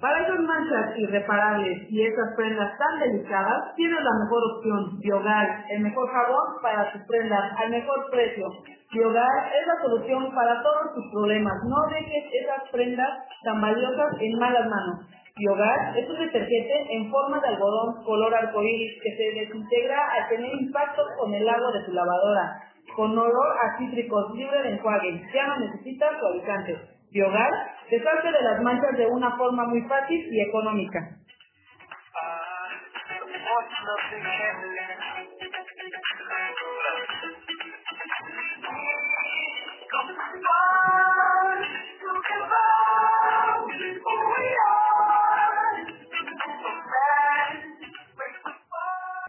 Para esas manchas irreparables y esas prendas tan delicadas, tienes la mejor opción, Biogal, el mejor jabón para tus prendas al mejor precio. Biogal es la solución para todos tus problemas. No dejes esas prendas tan valiosas en malas manos. Biogas es un detergente en forma de algodón color arcoíris que se desintegra al tener impacto con el agua de tu lavadora, con olor a cítricos, libre de enjuague. Ya no necesitas suavizantes. Biogas deshace de las manchas de una forma muy fácil y económica.